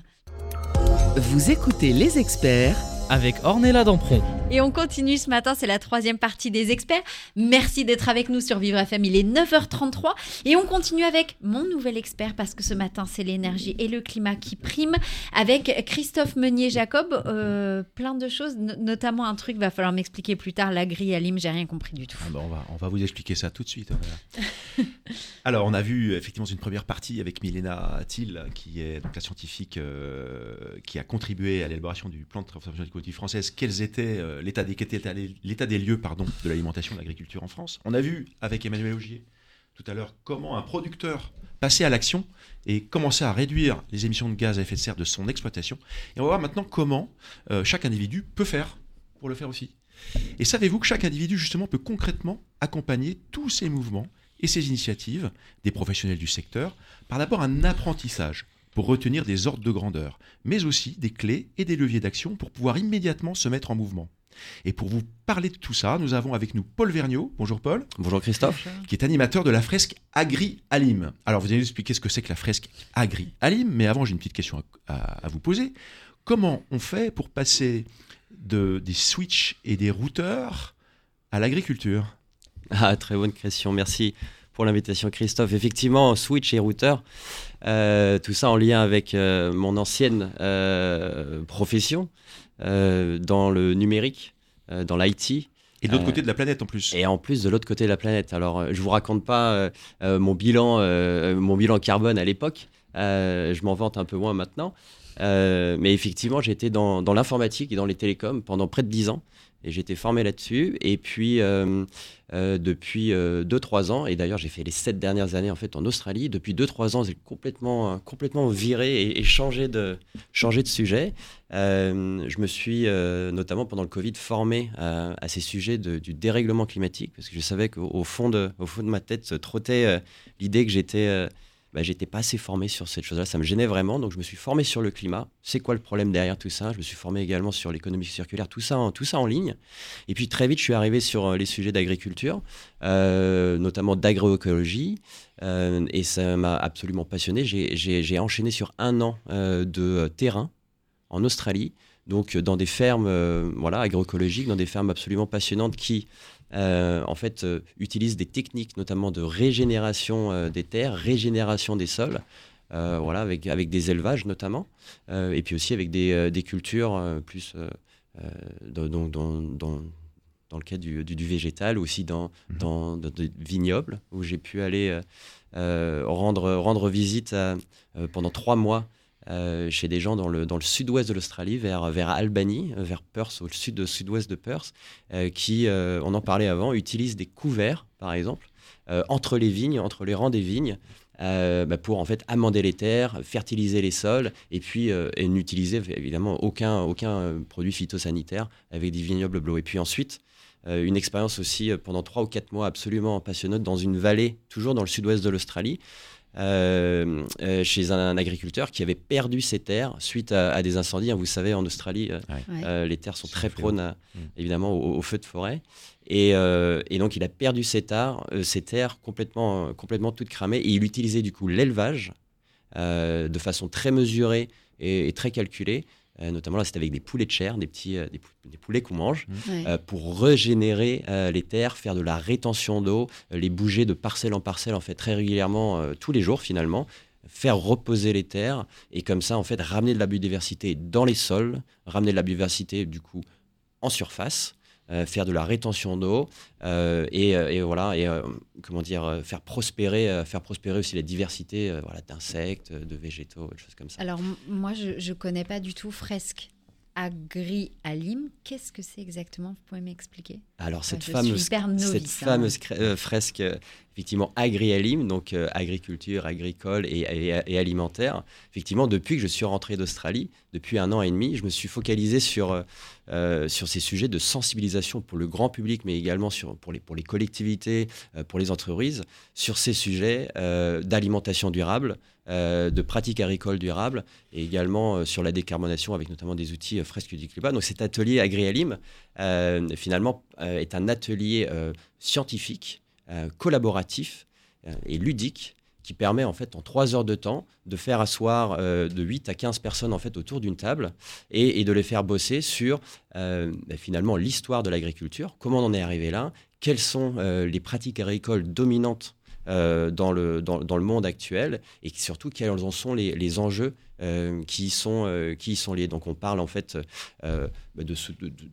Vous écoutez les experts Avec Ornella Dampron. Et on continue ce matin, c'est la troisième partie des experts. Merci d'être avec nous sur Vivre FM, il est 9h33 et on continue avec mon nouvel expert parce que ce matin c'est l'énergie et le climat qui priment avec Christophe Meunier-Jacob. Euh, plein de choses, no- notamment un truc, va falloir m'expliquer plus tard, la grille à Lim, j'ai rien compris du tout. Ah bah, on, va, on va vous expliquer ça tout de suite. voilà. Alors, on a vu effectivement une première partie avec Milena Thiel, qui est donc la scientifique euh, qui a contribué à l'élaboration du plan de transformation écologique française. Quels étaient euh, l'état des lieux pardon, de l'alimentation et de l'agriculture en France? On a vu avec Emmanuel Augier tout à l'heure comment un producteur passait à l'action et commençait à réduire les émissions de gaz à effet de serre de son exploitation. Et on va voir maintenant comment euh, chaque individu peut faire pour le faire aussi. Et savez-vous que chaque individu, justement, peut concrètement accompagner tous ces mouvements et ces initiatives des professionnels du secteur par d'abord un apprentissage pour retenir des ordres de grandeur, mais aussi des clés et des leviers d'action pour pouvoir immédiatement se mettre en mouvement. Et pour vous parler de tout ça, nous avons avec nous Paul Vergniaud. Bonjour Paul. Bonjour Christophe. Qui est animateur de la fresque Agri Alim. Alors vous allez nous expliquer ce que c'est que la fresque Agri Alim, mais avant j'ai une petite question à, à- à vous poser. Comment on fait pour passer de, des switches et des routeurs à l'agriculture? Ah, très bonne question, merci pour l'invitation Christophe. Effectivement, Switch et routeur, euh, tout ça en lien avec euh, mon ancienne euh, profession dans le numérique, dans l'IT. Et de l'autre côté de la planète en plus. Et en plus de l'autre côté de la planète. Alors, je vous raconte pas mon bilan, mon bilan carbone à l'époque. Je m'en vante un peu moins maintenant. Mais effectivement, j'étais dans, dans l'informatique et dans les télécoms pendant près de 10 ans. Et j'étais formé là-dessus. Et puis, euh, euh, depuis 2-3 ans, et d'ailleurs, j'ai fait les 7 dernières années en fait en Australie. Depuis 2-3 ans, j'ai complètement, euh, complètement viré et, changé, de, changé de sujet. Euh, je me suis, euh, notamment pendant le Covid, formé à, ces sujets du dérèglement climatique, parce que je savais qu'au au fond, de, au fond de ma tête se trottait euh, l'idée que j'étais euh, bah, j'étais pas assez formé sur cette chose-là. Ça me gênait vraiment. Donc, je me suis formé sur le climat. C'est quoi le problème derrière tout ça? Je me suis formé également sur l'économie circulaire, tout ça, en, tout ça en ligne. Et puis, très vite, je suis arrivé sur euh, les sujets d'agriculture, euh, notamment d'agroécologie. Euh, et ça m'a absolument passionné. J'ai- enchaîné sur un an de terrain en Australie, donc dans des fermes voilà, agroécologiques, dans des fermes absolument passionnantes qui, euh, en fait, euh, utilisent des techniques notamment de régénération euh, des terres, régénération des sols, euh, voilà, avec, avec des élevages notamment, et puis aussi avec des, des cultures plus dans, dans, dans, dans- le cas du, du, du végétal, aussi dans, Mhm. dans, dans des vignobles, où j'ai pu aller rendre, rendre visite à- pendant trois mois euh, chez des gens dans le, dans le sud-ouest de l'Australie, vers, vers Albany, euh, vers Perth, au sud, sud-ouest de Perth, euh, qui, on en parlait avant, utilisent des couverts, par exemple, entre les vignes, entre les rangs des vignes, bah, pour en fait amender les terres, fertiliser les sols, et puis et n'utiliser évidemment aucun, aucun produit phytosanitaire avec des vignobles bleus. Et puis ensuite, une expérience aussi pendant trois ou quatre mois absolument passionnante dans une vallée, toujours dans le sud-ouest de l'Australie, euh, euh, chez un, agriculteur qui avait perdu ses terres suite à, à des incendies. hein. Vous savez, en Australie, euh, Ouais. les terres sont très prônes, à- Mm. évidemment, au, au feu de forêt. Et, euh, et donc, il a perdu ses terres, euh, ses terres complètement, complètement toutes cramées. Et il utilisait du coup l'élevage euh, de façon très mesurée et, et très calculée. Euh, notamment là, c'était avec des poulets de chair, des petits euh, des, pou- des poulets qu'on mange, Ouais. euh, pour régénérer euh, les terres, faire de la rétention d'eau, euh, les bouger de parcelle en parcelle, en fait, très régulièrement, euh, tous les jours finalement, faire reposer les terres et comme ça, en fait, ramener de la biodiversité dans les sols, ramener de la biodiversité du coup en surface. Euh, faire de la rétention d'eau euh, et, euh, et voilà et comment dire faire prospérer faire prospérer aussi la diversité voilà d'insectes de végétaux des choses comme ça. Alors, moi, je ne connais pas du tout fresque agri alim. Qu'est-ce que c'est exactement? Vous pouvez m'expliquer? Alors cette fameuse, novice, cette hein. fameuse euh, fresque, euh, effectivement agri-alim, donc euh, agriculture, agricole et, et- et alimentaire. Effectivement, depuis que je suis rentré d'Australie, depuis un an et demi, je me suis focalisé sur, sur ces sujets de sensibilisation pour le grand public, mais également sur, pour, les, pour les collectivités, pour les entreprises, sur ces sujets d'alimentation durable, de pratiques agricoles durables et également euh, sur la décarbonation avec notamment des outils euh, fresques du climat. Donc cet atelier Agri-Alim, euh, finalement, euh, est un atelier euh, scientifique, euh, collaboratif euh, et ludique qui permet en fait en trois heures de temps de faire asseoir euh, de 8 à 15 personnes en fait autour d'une table et, de les faire bosser sur euh, bah, finalement l'histoire de l'agriculture, comment on en est arrivé là, quelles sont euh, les pratiques agricoles dominantes euh, dans, le, dans, le monde actuel et surtout quels en sont les, les enjeux euh, qui, y sont, euh, qui sont liés. Donc on parle en fait de,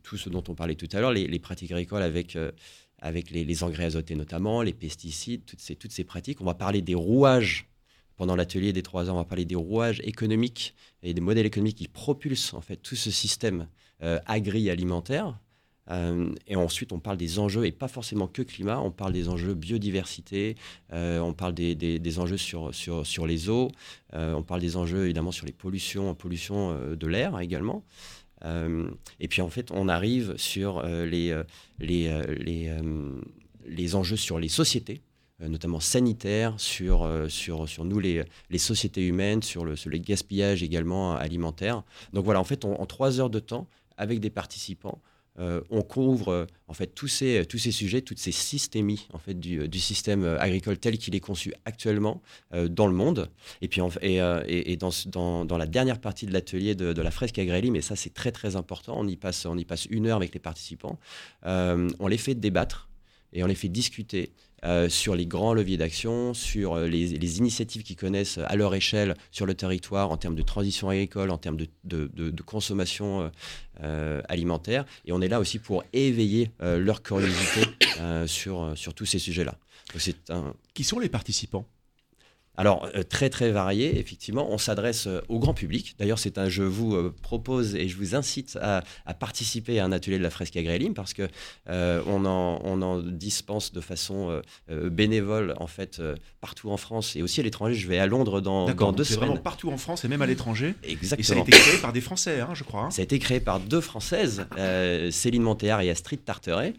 tout ce dont on parlait tout à l'heure, les, pratiques agricoles avec, avec les, les engrais azotés notamment, les pesticides, toutes ces, toutes ces pratiques. On va parler des rouages pendant l'atelier des trois ans, on va parler des rouages économiques et des modèles économiques qui propulsent en fait tout ce système euh, agri-alimentaire. Euh, et ensuite, on parle des enjeux, et pas forcément que climat, on parle des enjeux biodiversité, euh, on parle des, des- enjeux sur, sur, sur les eaux, euh, on parle des enjeux évidemment sur les pollutions, euh, de l'air également. Et puis en fait, on arrive sur les, les, les, les enjeux sur les sociétés, notamment sanitaires, sur, sur, sur nous, les, les sociétés humaines, sur le, sur le gaspillage également alimentaire. Donc voilà, en fait, en trois heures de temps, avec des participants, euh, on couvre euh, en fait tous ces, tous ces sujets, toutes ces systémies en fait du, du système euh, agricole tel qu'il est conçu actuellement euh, dans le monde. Et puis en et, euh, et- dans, dans, dans la dernière partie de l'atelier de, de la fresque agrélie, mais ça c'est très très important. On y passe on y passe une heure avec les participants. Euh, on les fait débattre et on les fait discuter euh, sur les grands leviers d'action, sur euh, les, les initiatives qu'ils connaissent à leur échelle sur le territoire en termes de transition agricole, en termes de, de- de- de consommation euh, alimentaire. Et on est là aussi pour éveiller euh, leur curiosité euh, sur, euh, sur tous ces sujets-là. Qui sont les participants? Alors, euh, très très varié, effectivement. On s'adresse euh, au grand public. D'ailleurs, c'est un, je vous euh, propose et je vous incite à, à participer à un atelier de la fresque agréline parce que euh, on, en, on en dispense de façon euh, bénévole, en fait, euh, partout en France et aussi à l'étranger. Je vais à Londres dans, deux c'est semaines. vraiment partout en France et même à l'étranger. Et ça a Exactement. été créé par des Français, hein, je crois. hein. Ça a été créé par deux Françaises, Céline Montéard et Astrid Tarteret,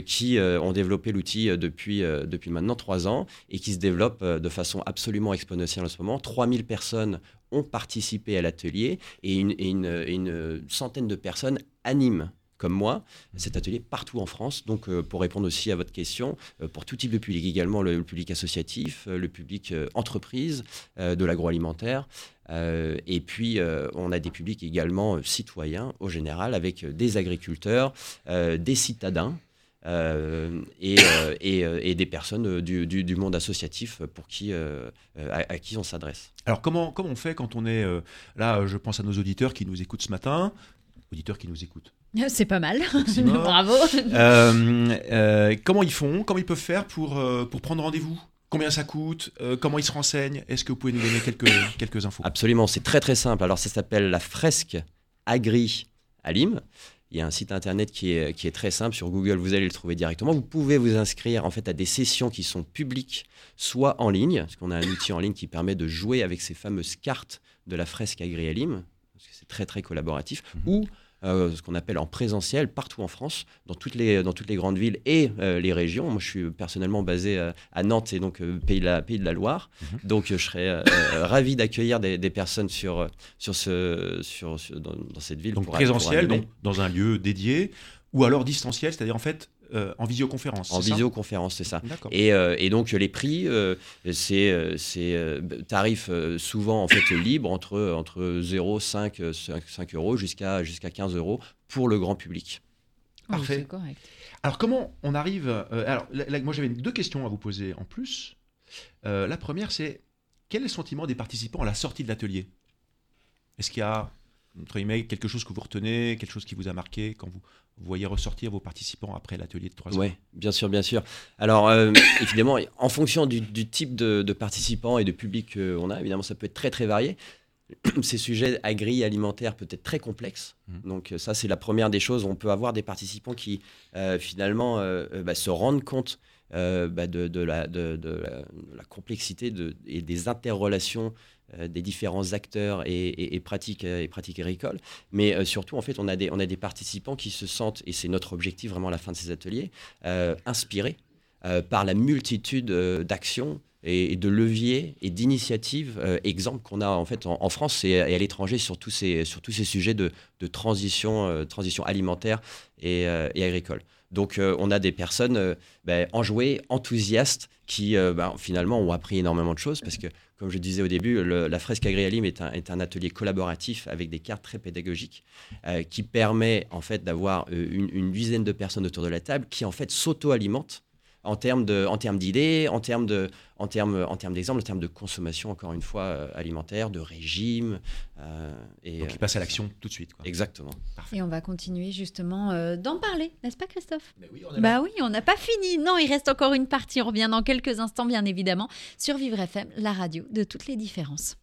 qui euh, ont développé l'outil euh, depuis, euh, depuis maintenant trois ans et qui se développent euh, de façon absolument exponentielle en ce moment. 3000 personnes ont participé à l'atelier et une, centaine de personnes animent comme moi, cet atelier partout en France. Donc, euh, pour répondre aussi à votre question, euh, pour tout type de public, également le, public associatif, euh, le public euh, entreprise, euh, de l'agroalimentaire. Euh, et puis, euh, on a des publics également euh, citoyens, au général, avec euh, des agriculteurs, euh, des citadins. Euh, et, euh, et, euh, et des personnes du, du- du monde associatif pour qui, euh, à, à qui on s'adresse. Alors comment, comment on fait quand on est euh, là Je pense à nos auditeurs qui nous écoutent ce matin, auditeurs qui nous écoutent. C'est pas mal. Bravo. Euh, euh, comment ils font? Comment ils peuvent faire pour, pour prendre rendez-vous? Combien ça coûte? Euh, Comment ils se renseignent? Est-ce que vous pouvez nous donner quelques, quelques infos? Absolument, c'est très très simple. Alors ça s'appelle la fresque Agri à Lim. Il y a un site internet qui est, qui est très simple sur Google, vous allez le trouver directement. Vous pouvez vous inscrire en fait à des sessions qui sont publiques, soit en ligne, parce qu'on a un outil en ligne qui permet de jouer avec ces fameuses cartes de la fresque Agri à Lim, parce que c'est très très collaboratif, ou euh, ce qu'on appelle en présentiel partout en France, dans toutes les, dans toutes les grandes villes et euh, les régions. Moi, je suis personnellement basé euh, à Nantes et donc pays, de la, pays de la Loire. Donc, euh, je serais ravi d'accueillir des, des personnes sur, sur ce, sur, sur- dans, dans cette ville. Donc pour- présentiel, donc, dans un lieu dédié, ou alors distanciel, c'est-à-dire en fait euh, en visioconférence. En c'est ça visioconférence, c'est ça. Et, euh, et donc les prix, euh, c'est euh, euh, tarifs euh, souvent en fait libres entre entre 0, 5, euh, 5, 5 euros jusqu'à jusqu'à 15 euros pour le grand public. Parfait. Oui, c'est correct. Alors comment on arrive euh, Alors là, là, moi j'avais deux questions à vous poser en plus. Euh, la première c'est quel est le sentiment des participants à la sortie de l'atelier? Est-ce qu'il y a quelque chose que vous retenez, quelque chose qui vous a marqué quand vous voyez ressortir vos participants après l'atelier de trois ans Oui, bien sûr, bien sûr. Alors, euh, évidemment, en fonction du, du type de, de participants et de public qu'on a, évidemment, ça peut être très, très varié. Ces sujets agri-alimentaires peuvent être très complexes. Mhm. Donc, euh, ça, c'est la première des choses. On peut avoir des participants qui, euh, finalement, euh, bah, se rendent compte euh, bah, de, la, de, de complexité et des interrelations euh, des différents acteurs et, pratiques, euh, et pratiques agricoles. Mais surtout, en fait, on a, des, on a des participants qui se sentent, et c'est notre objectif vraiment à la fin de ces ateliers, inspirés par la multitude d'actions et, de leviers et d'initiatives, euh, exemples qu'on a en fait en, France et, à l'étranger sur tous ces, sur tous ces sujets de, transition, transition alimentaire et agricole. Donc, euh, on a des personnes euh, ben, enjouées, enthousiastes, qui euh, ben, finalement ont appris énormément de choses parce que, comme je disais au début, la fresque Agréalim est un, atelier collaboratif avec des cartes très pédagogiques qui permet en fait d'avoir une, une dizaine de personnes autour de la table qui en fait s'auto-alimentent en termes de- en termes d'idées, en termes de, en termes, en termes d'exemples, en termes de consommation encore une fois euh, alimentaire, de régime. euh, et, Donc il euh, passe à l'action tout de suite. quoi. Exactement. Et on va continuer justement euh, d'en parler, n'est-ce pas Christophe? Mais oui, on est là. Bah oui, on n'a pas fini. Non, il reste encore une partie. On revient dans quelques instants, bien évidemment, sur Vivre FM, la radio de toutes les différences.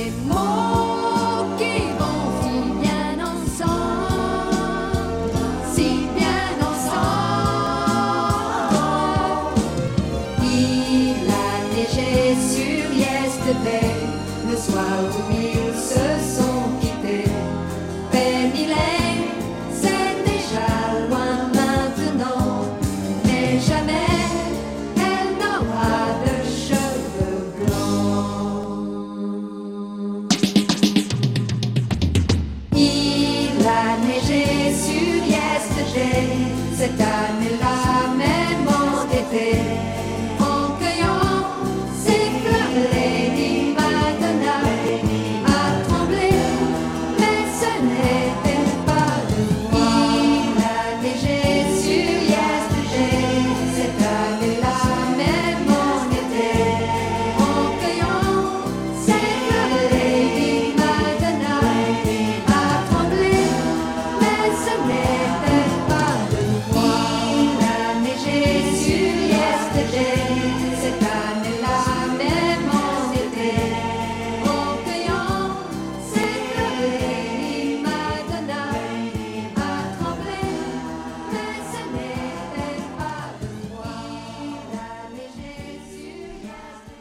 De ces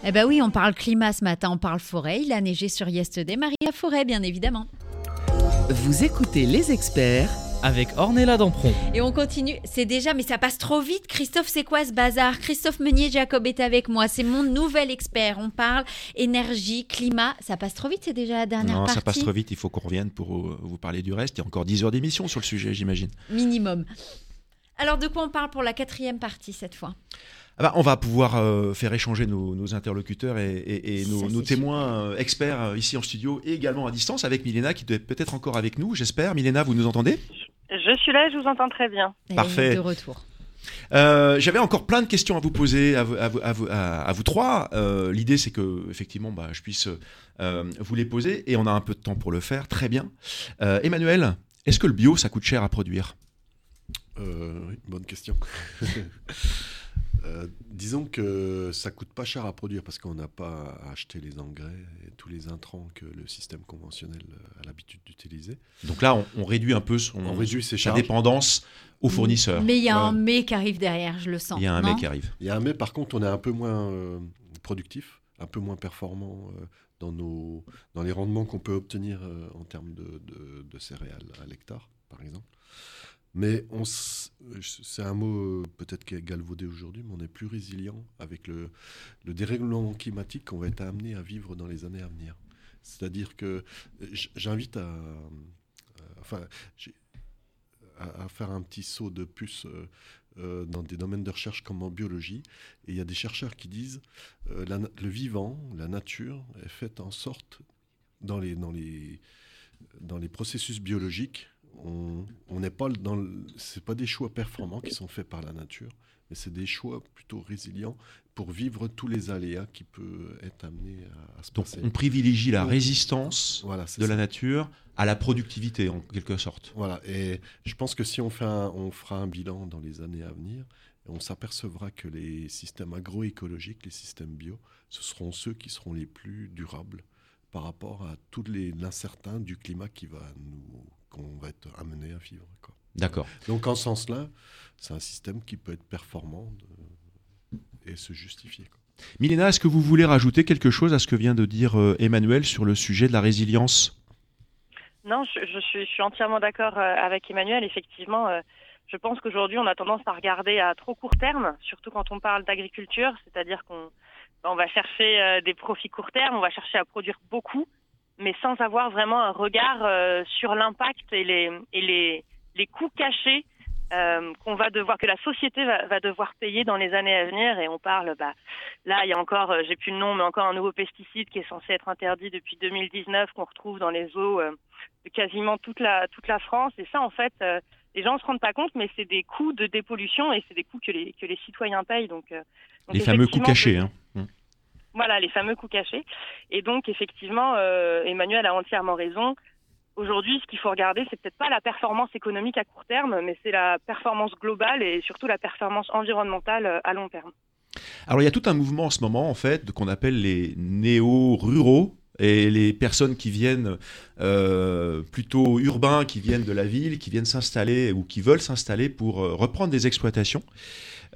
Eh ben oui, on parle climat ce matin, on parle forêt. Il a neigé sur Yesterday. Maria Forêt, bien évidemment. Vous écoutez les experts avec Ornella Dampron. Et on continue. C'est déjà, mais ça passe trop vite. Christophe, c'est quoi ce bazar? Christophe Meunier-Jacob est avec moi. C'est mon nouvel expert. On parle énergie, climat. Ça passe trop vite. C'est déjà la dernière Non, partie? ça passe trop vite, il faut qu'on revienne pour euh, vous parler du reste. Il y a encore 10 heures d'émission sur le sujet, j'imagine. Minimum. Alors, de quoi on parle pour la quatrième partie cette fois? Bah, on va pouvoir euh, faire échanger nos, nos interlocuteurs et, et- et nos, Ça, nos c'est témoins euh, experts euh, ici en studio et également à distance avec Milena qui doit être peut-être encore avec nous, j'espère. Milena, vous nous entendez? Je suis là, je vous entends très bien. Est Parfait. De retour. Euh, J'avais encore plein de questions à vous poser, à vous, à vous- à vous- à- à vous trois. Euh, L'idée, c'est que effectivement, bah, je puisse euh, vous les poser et on a un peu de temps pour le faire. Très bien. Euh, Emmanuel, est-ce que le bio, ça coûte cher à produire? Euh, oui, bonne question. Euh, disons que ça coûte pas cher à produire parce qu'on n'a pas à acheter les engrais et tous les intrants que le système conventionnel euh, a l'habitude d'utiliser. Donc là, on, on réduit un peu son, On réduit ses sa charges. dépendance aux fournisseurs. Mais il y a un mais qui arrive derrière, je le sens. Il y a un non mec qui arrive. Il y a un mais par contre, on est un peu moins euh, productif, un peu moins performant euh, dans, nos, dans les rendements qu'on peut obtenir euh, en termes de, de- de céréales à l'hectare, par exemple. Mais c'est un mot euh, peut-être qui est galvaudé aujourd'hui, mais on est plus résilient avec le, le dérèglement climatique qu'on va être amené à vivre dans les années à venir. C'est-à-dire que euh, j'invite à, à- faire un petit saut de puce euh, euh, dans des domaines de recherche comme en biologie. Et il y a des chercheurs qui disent euh, la le vivant, la nature, est faite en sorte, dans les processus biologiques, on n'est pas dans c'est pas des choix performants qui sont faits par la nature, mais c'est des choix plutôt résilients pour vivre tous les aléas qui peuvent être amenés à, à se Donc passer. on privilégie la résistance Voilà, de ça. la nature à la productivité, en quelque sorte. Voilà, et je pense que si on, fait un- on fera un bilan dans les années à venir, on s'apercevra que les systèmes agroécologiques, les systèmes bio, ce seront ceux qui seront les plus durables par rapport à tout les- l'incertain du climat qui va nous qu'on va être amené à vivre. D'accord. Donc en ce sens-là, c'est un système qui peut être performant de- et se justifier. quoi. Milena, est-ce que vous voulez rajouter quelque chose à ce que vient de dire euh, Emmanuel sur le sujet de la résilience? Non, je, je suis, je suis entièrement d'accord euh, avec Emmanuel. Effectivement, euh, je pense qu'aujourd'hui, on a tendance à regarder à trop court terme, surtout quand on parle d'agriculture, c'est-à-dire qu'on on va chercher euh, des profits court terme, on va chercher à produire beaucoup, mais sans avoir vraiment un regard euh, sur l'impact et les, et les, les coûts cachés euh, qu'on va devoir, que la société va, va devoir payer dans les années à venir. Et on parle, bah, là, il y a encore, euh, j'ai plus le nom, mais encore un nouveau pesticide qui est censé être interdit depuis 2019, qu'on retrouve dans les eaux euh, de quasiment toute la, toute la France. Et ça, en fait, euh, les gens ne se rendent pas compte, mais c'est des coûts de dépollution et c'est des coûts que les, que les citoyens payent. Donc, euh, donc Les fameux coûts cachés. hein. Voilà, les fameux coûts cachés. Et donc, effectivement, euh, Emmanuel a entièrement raison. Aujourd'hui, ce qu'il faut regarder, c'est peut-être pas la performance économique à court terme, mais c'est la performance globale et surtout la performance environnementale euh, à long terme. Alors il y a tout un mouvement en ce moment en fait qu'on appelle les néo-ruraux et les personnes qui viennent euh, plutôt urbains, qui viennent de la ville, qui viennent s'installer ou qui veulent s'installer pour euh, reprendre des exploitations.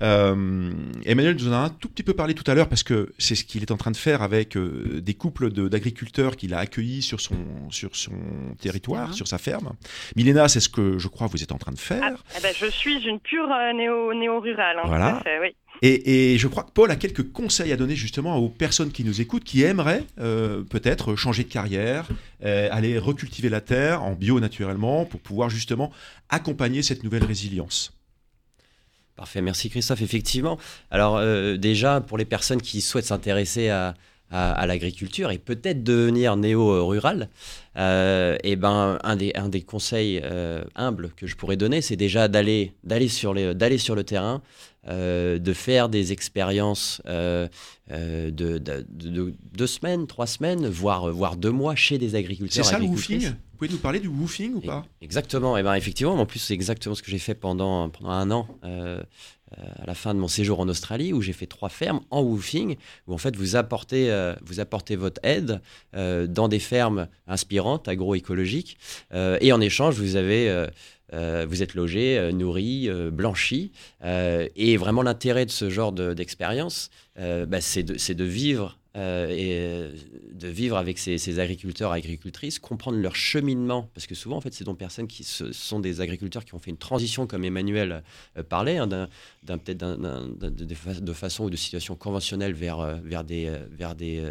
Euh, Emmanuel nous en a un tout petit peu parlé tout à l'heure parce que c'est ce qu'il est en train de faire avec euh, des couples de- d'agriculteurs qu'il a accueillis sur son, sur son territoire, sur sa ferme. Milena, c'est ce que je crois vous êtes en train de Ah, faire. eh ben, je suis une pure euh, néo, néo-rurale. hein, Voilà. fait, oui. Et, je crois que Paul a quelques conseils à donner justement aux personnes qui nous écoutent, qui aimeraient euh, peut-être changer de carrière, euh, aller recultiver la terre en bio naturellement, pour pouvoir justement accompagner cette nouvelle résilience. Parfait, merci Christophe. Effectivement, alors euh, déjà pour les personnes qui souhaitent s'intéresser à, l'agriculture et peut-être devenir néo-rural, et ben un des, conseils humbles que je pourrais donner, c'est déjà d'aller sur le terrain, euh, de faire des expériences euh, euh, de, de- de- de deux semaines, trois semaines, voire voire deux mois chez des C'est agriculteurs. ça le woofing? Vous pouvez nous parler du woofing ou Et- pas? Exactement. Et ben effectivement, en plus c'est exactement ce que j'ai fait pendant pendant un an euh, à la fin de mon séjour en Australie, où j'ai fait trois fermes en woofing, où en fait vous apportez euh, vous apportez votre aide euh, dans des fermes inspirantes, agroécologiques, euh, et en échange vous avez euh, vous êtes logé, euh, nourri, euh, blanchi, euh, et vraiment l'intérêt de ce genre de- d'expérience, euh, bah, c'est de, de vivre et de vivre avec ces, ces agriculteurs agricultrices, comprendre leur cheminement, parce que souvent en fait c'est des personnes qui sont des agriculteurs qui ont fait une transition comme Emmanuel parlait, hein, peut-être de, de fa- de façon ou de situation conventionnelle vers, vers, des, vers des,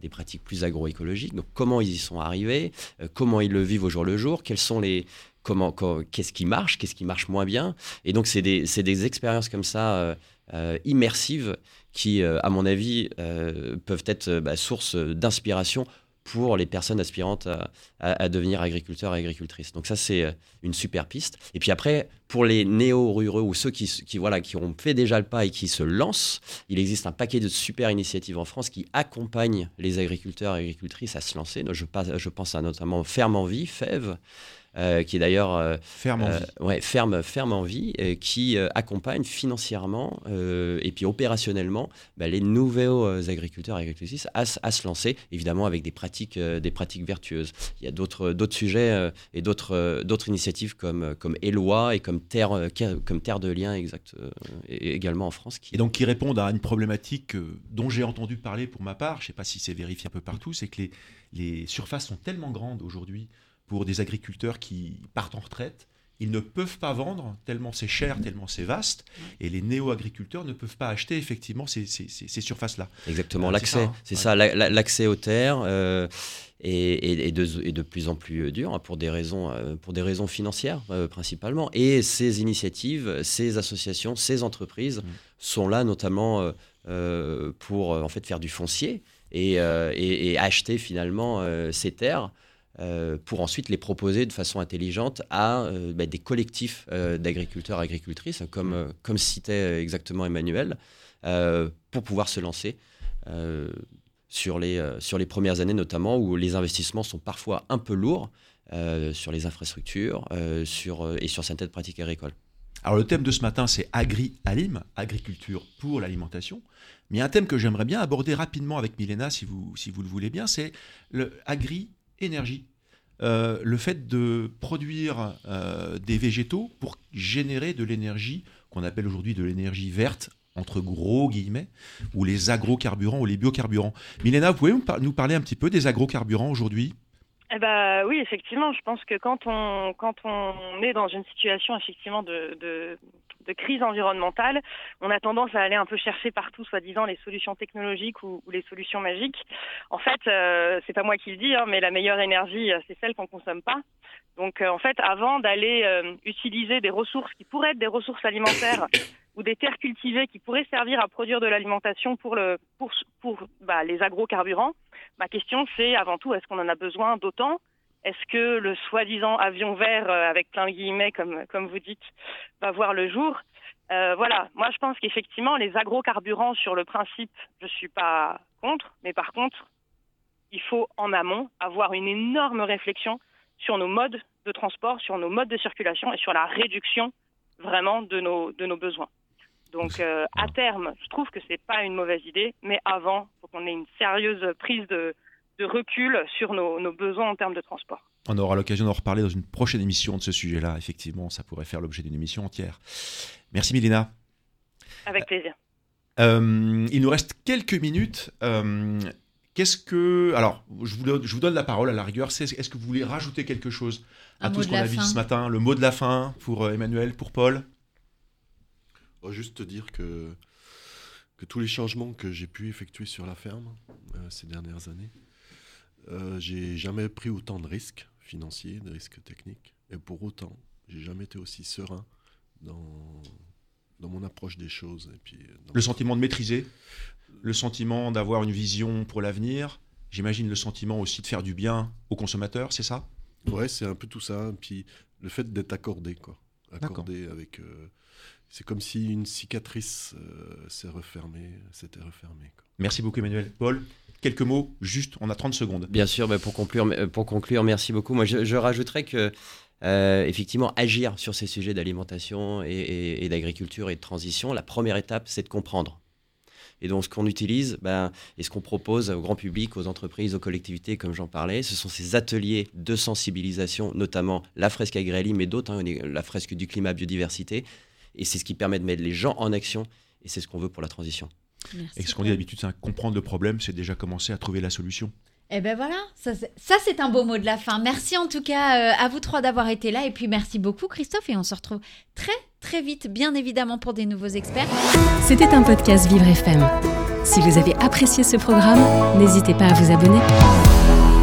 des pratiques plus agroécologiques. Donc comment ils y sont arrivés, comment ils le vivent au jour le jour, quels sont les comment co- qu'est-ce qui marche, qu'est-ce qui marche moins bien. Et donc c'est des, des expériences comme ça euh, euh, immersives qui, euh, à mon avis, peuvent être bah, source d'inspiration pour les personnes aspirantes à, devenir agriculteurs et agricultrices. Donc ça, c'est une super piste. Et puis après, pour les néo-ruraux ou ceux qui, voilà, qui ont fait déjà le pas et qui se lancent, il existe un paquet de super initiatives en France qui accompagnent les agriculteurs et agricultrices à se lancer. Je, je pense à notamment Ferme en Vie, FEV, qui est d'ailleurs euh, Ferme en euh, vie. ouais, ferme, ferme en vie, euh, qui euh, accompagne financièrement euh, et puis opérationnellement bah, les nouveaux euh, agriculteurs et agricultrices à, à se lancer, évidemment avec des pratiques, euh, des pratiques vertueuses. Il y a d'autres sujets euh, et d'autres euh, d'autres initiatives comme, euh, comme Eloi et comme Terre, euh, comme Terre de Liens exact, euh, également en France. Qui... Et donc qui répondent à une problématique euh, dont j'ai entendu parler pour ma part, je ne sais pas si c'est vérifié un peu partout, c'est que les, les surfaces sont tellement grandes aujourd'hui pour des agriculteurs qui partent en retraite, ils ne peuvent pas vendre tellement c'est cher, tellement c'est vaste, et les néo-agriculteurs ne peuvent pas acheter effectivement ces, ces- ces- ces surfaces-là. Exactement, Euh, l'accès, c'est ça, hein. c'est Ouais. ça, la- la- l'accès aux terres euh, est, est- est de, plus en plus dur hein, pour des raisons, euh, pour des raisons financières euh, principalement. Et ces initiatives, ces associations, ces entreprises Mm. sont là notamment euh, pour en fait faire du foncier et, euh, et- et acheter finalement ces terres. Euh, pour ensuite les proposer de façon intelligente à euh, bah, des collectifs euh, d'agriculteurs agricultrices, comme, comme citait exactement Emmanuel, pour pouvoir se lancer sur, les, sur les premières années notamment, où les investissements sont parfois un peu lourds sur les infrastructures sur, et sur certaines pratiques agricoles. Alors le thème de ce matin, c'est agri-alim, agriculture pour l'alimentation. Mais il y a un thème que j'aimerais bien aborder rapidement avec Milena, si vous, si vous le voulez bien, c'est le agri-énergie. Euh, le fait de produire euh, des végétaux pour générer de l'énergie qu'on appelle aujourd'hui de l'énergie verte, entre gros guillemets, ou les agrocarburants ou les biocarburants. Milena, vous pouvez nous parler un petit peu des agrocarburants aujourd'hui? Eh ben oui, effectivement, je pense que quand on quand on est dans une situation effectivement de, de crise environnementale, on a tendance à aller un peu chercher partout, soi-disant, les solutions technologiques ou, ou les solutions magiques. En fait, euh, c'est pas moi qui le dis, hein, mais la meilleure énergie, euh, c'est celle qu'on consomme pas. Donc, euh, en fait, avant d'aller euh, utiliser des ressources qui pourraient être des ressources alimentaires ou des terres cultivées qui pourraient servir à produire de l'alimentation pour le pour pour bah, les agrocarburants, ma question c'est avant tout est-ce qu'on en a besoin d'autant? Est-ce que le soi-disant avion vert euh, avec plein de guillemets comme comme vous dites va voir le jour? Euh, Voilà, moi je pense qu'effectivement les agrocarburants sur le principe, je suis pas contre, mais par contre il faut en amont avoir une énorme réflexion sur nos modes de transport, sur nos modes de circulation et sur la réduction vraiment de nos, de nos besoins. Donc euh, à terme, je trouve que c'est pas une mauvaise idée, mais avant, il faut qu'on ait une sérieuse prise de, de recul sur nos, nos besoins en termes de transport. On aura l'occasion d'en reparler dans une prochaine émission de ce sujet-là. Effectivement, ça pourrait faire l'objet d'une émission entière. Merci Milena. Avec plaisir. Euh, il nous reste quelques minutes. Euh, Qu'est-ce que. Alors, je vous, donne, je vous donne la parole à la rigueur. Est-ce que vous voulez rajouter quelque chose à Un tout ce qu'on a vu ce matin? Le mot de la fin pour euh, Emmanuel, pour Paul? Juste te dire que, que tous les changements que j'ai pu effectuer sur la ferme euh, ces dernières années, euh, j'ai jamais pris autant de risques financiers, de risques techniques. Et pour autant, j'ai jamais été aussi serein dans, dans mon approche des choses. Et puis, euh, Le sentiment de maîtriser, le sentiment d'avoir une vision pour l'avenir, j'imagine le sentiment aussi de faire du bien aux consommateurs, c'est ça? Ouais, c'est un peu tout ça. Puis le fait d'être accordé, quoi. Accordé avec. euh, c'est comme si une cicatrice euh, s'est refermée, s'était refermée. quoi. Merci beaucoup Emmanuel. Paul, quelques mots, juste, on a 30 secondes. Bien sûr, bah, pour, conclure, euh, pour conclure, merci beaucoup. Moi, je, je rajouterais que, euh, effectivement, agir sur ces sujets d'alimentation et, et- et d'agriculture et de transition, la première étape, c'est de comprendre. Et donc, ce qu'on utilise ben, et ce qu'on propose au grand public, aux entreprises, aux collectivités, comme j'en parlais, ce sont ces ateliers de sensibilisation, notamment la fresque agrélie, mais d'autres, hein, la fresque du climat biodiversité. Et c'est ce qui permet de mettre les gens en action. Et c'est ce qu'on veut pour la transition. Merci. Et ce qu'on dit d'habitude, c'est comprendre le problème, c'est déjà commencer à trouver la solution. Eh ben voilà, ça c'est- ça, c'est un beau mot de la fin. Merci en tout cas euh, à vous trois d'avoir été là et puis merci beaucoup Christophe et on se retrouve très très vite bien évidemment pour des nouveaux experts. C'était un podcast Vivre FM. Si vous avez apprécié ce programme, n'hésitez pas à vous abonner.